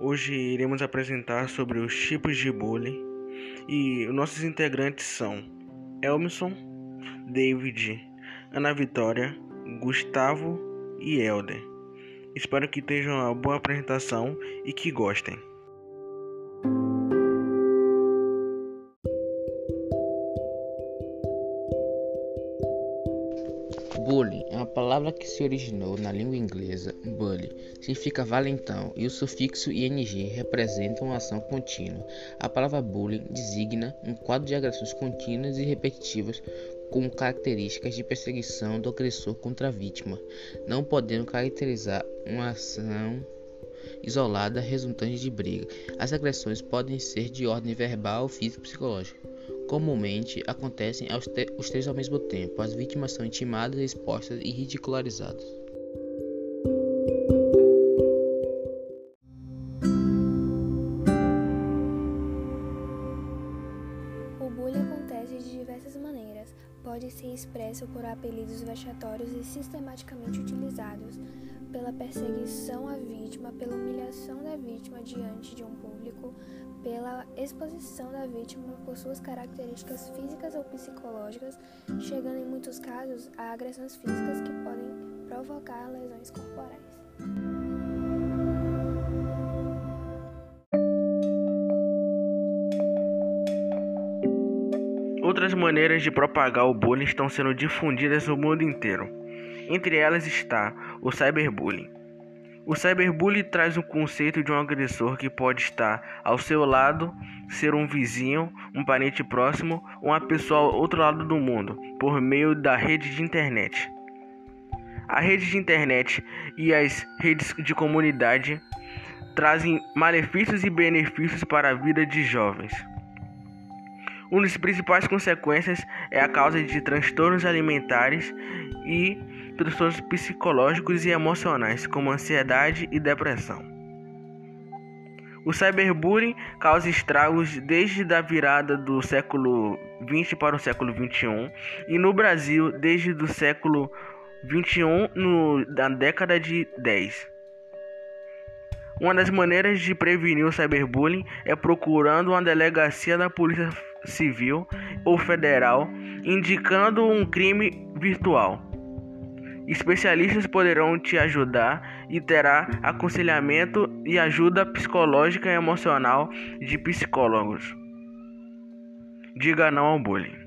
Hoje iremos apresentar sobre os tipos de bullying e nossos integrantes são Elmison, David, Ana Vitória, Gustavo e Elder. Espero que tenham uma boa apresentação e que gostem. Bullying é uma palavra que se originou na língua inglesa bully, significa valentão, e o sufixo ing representa uma ação contínua. A palavra bullying designa um quadro de agressões contínuas e repetitivas com características de perseguição do agressor contra a vítima, não podendo caracterizar uma ação isolada resultante de briga. As agressões podem ser de ordem verbal, física ou psicológica. Comumente acontecem os três ao mesmo tempo. As vítimas são intimadas, expostas e ridicularizadas. O bullying acontece de diversas maneiras. Pode ser expresso por apelidos vexatórios e sistematicamente utilizados, pela perseguição à vítima, pela humilhação da vítima diante de um público, pela exposição da vítima por suas características físicas ou psicológicas, chegando em muitos casos a agressões físicas que podem provocar lesões corporais. Outras maneiras de propagar o bullying estão sendo difundidas no mundo inteiro. Entre elas está o cyberbullying. O cyberbullying traz o conceito de um agressor que pode estar ao seu lado, ser um vizinho, um parente próximo ou uma pessoa ao outro lado do mundo, por meio da rede de internet. A rede de internet e as redes de comunidade trazem malefícios e benefícios para a vida de jovens. Uma das principais consequências é a causa de transtornos alimentares e transtornos psicológicos e emocionais, como ansiedade e depressão. O cyberbullying causa estragos desde a virada do século 20 para o século 21 e no Brasil desde o século 21 no, na década de 10. Uma das maneiras de prevenir o cyberbullying é procurando uma delegacia da Polícia Civil ou Federal indicando um crime virtual. Especialistas poderão te ajudar e terá aconselhamento e ajuda psicológica e emocional de psicólogos. Diga não ao bullying.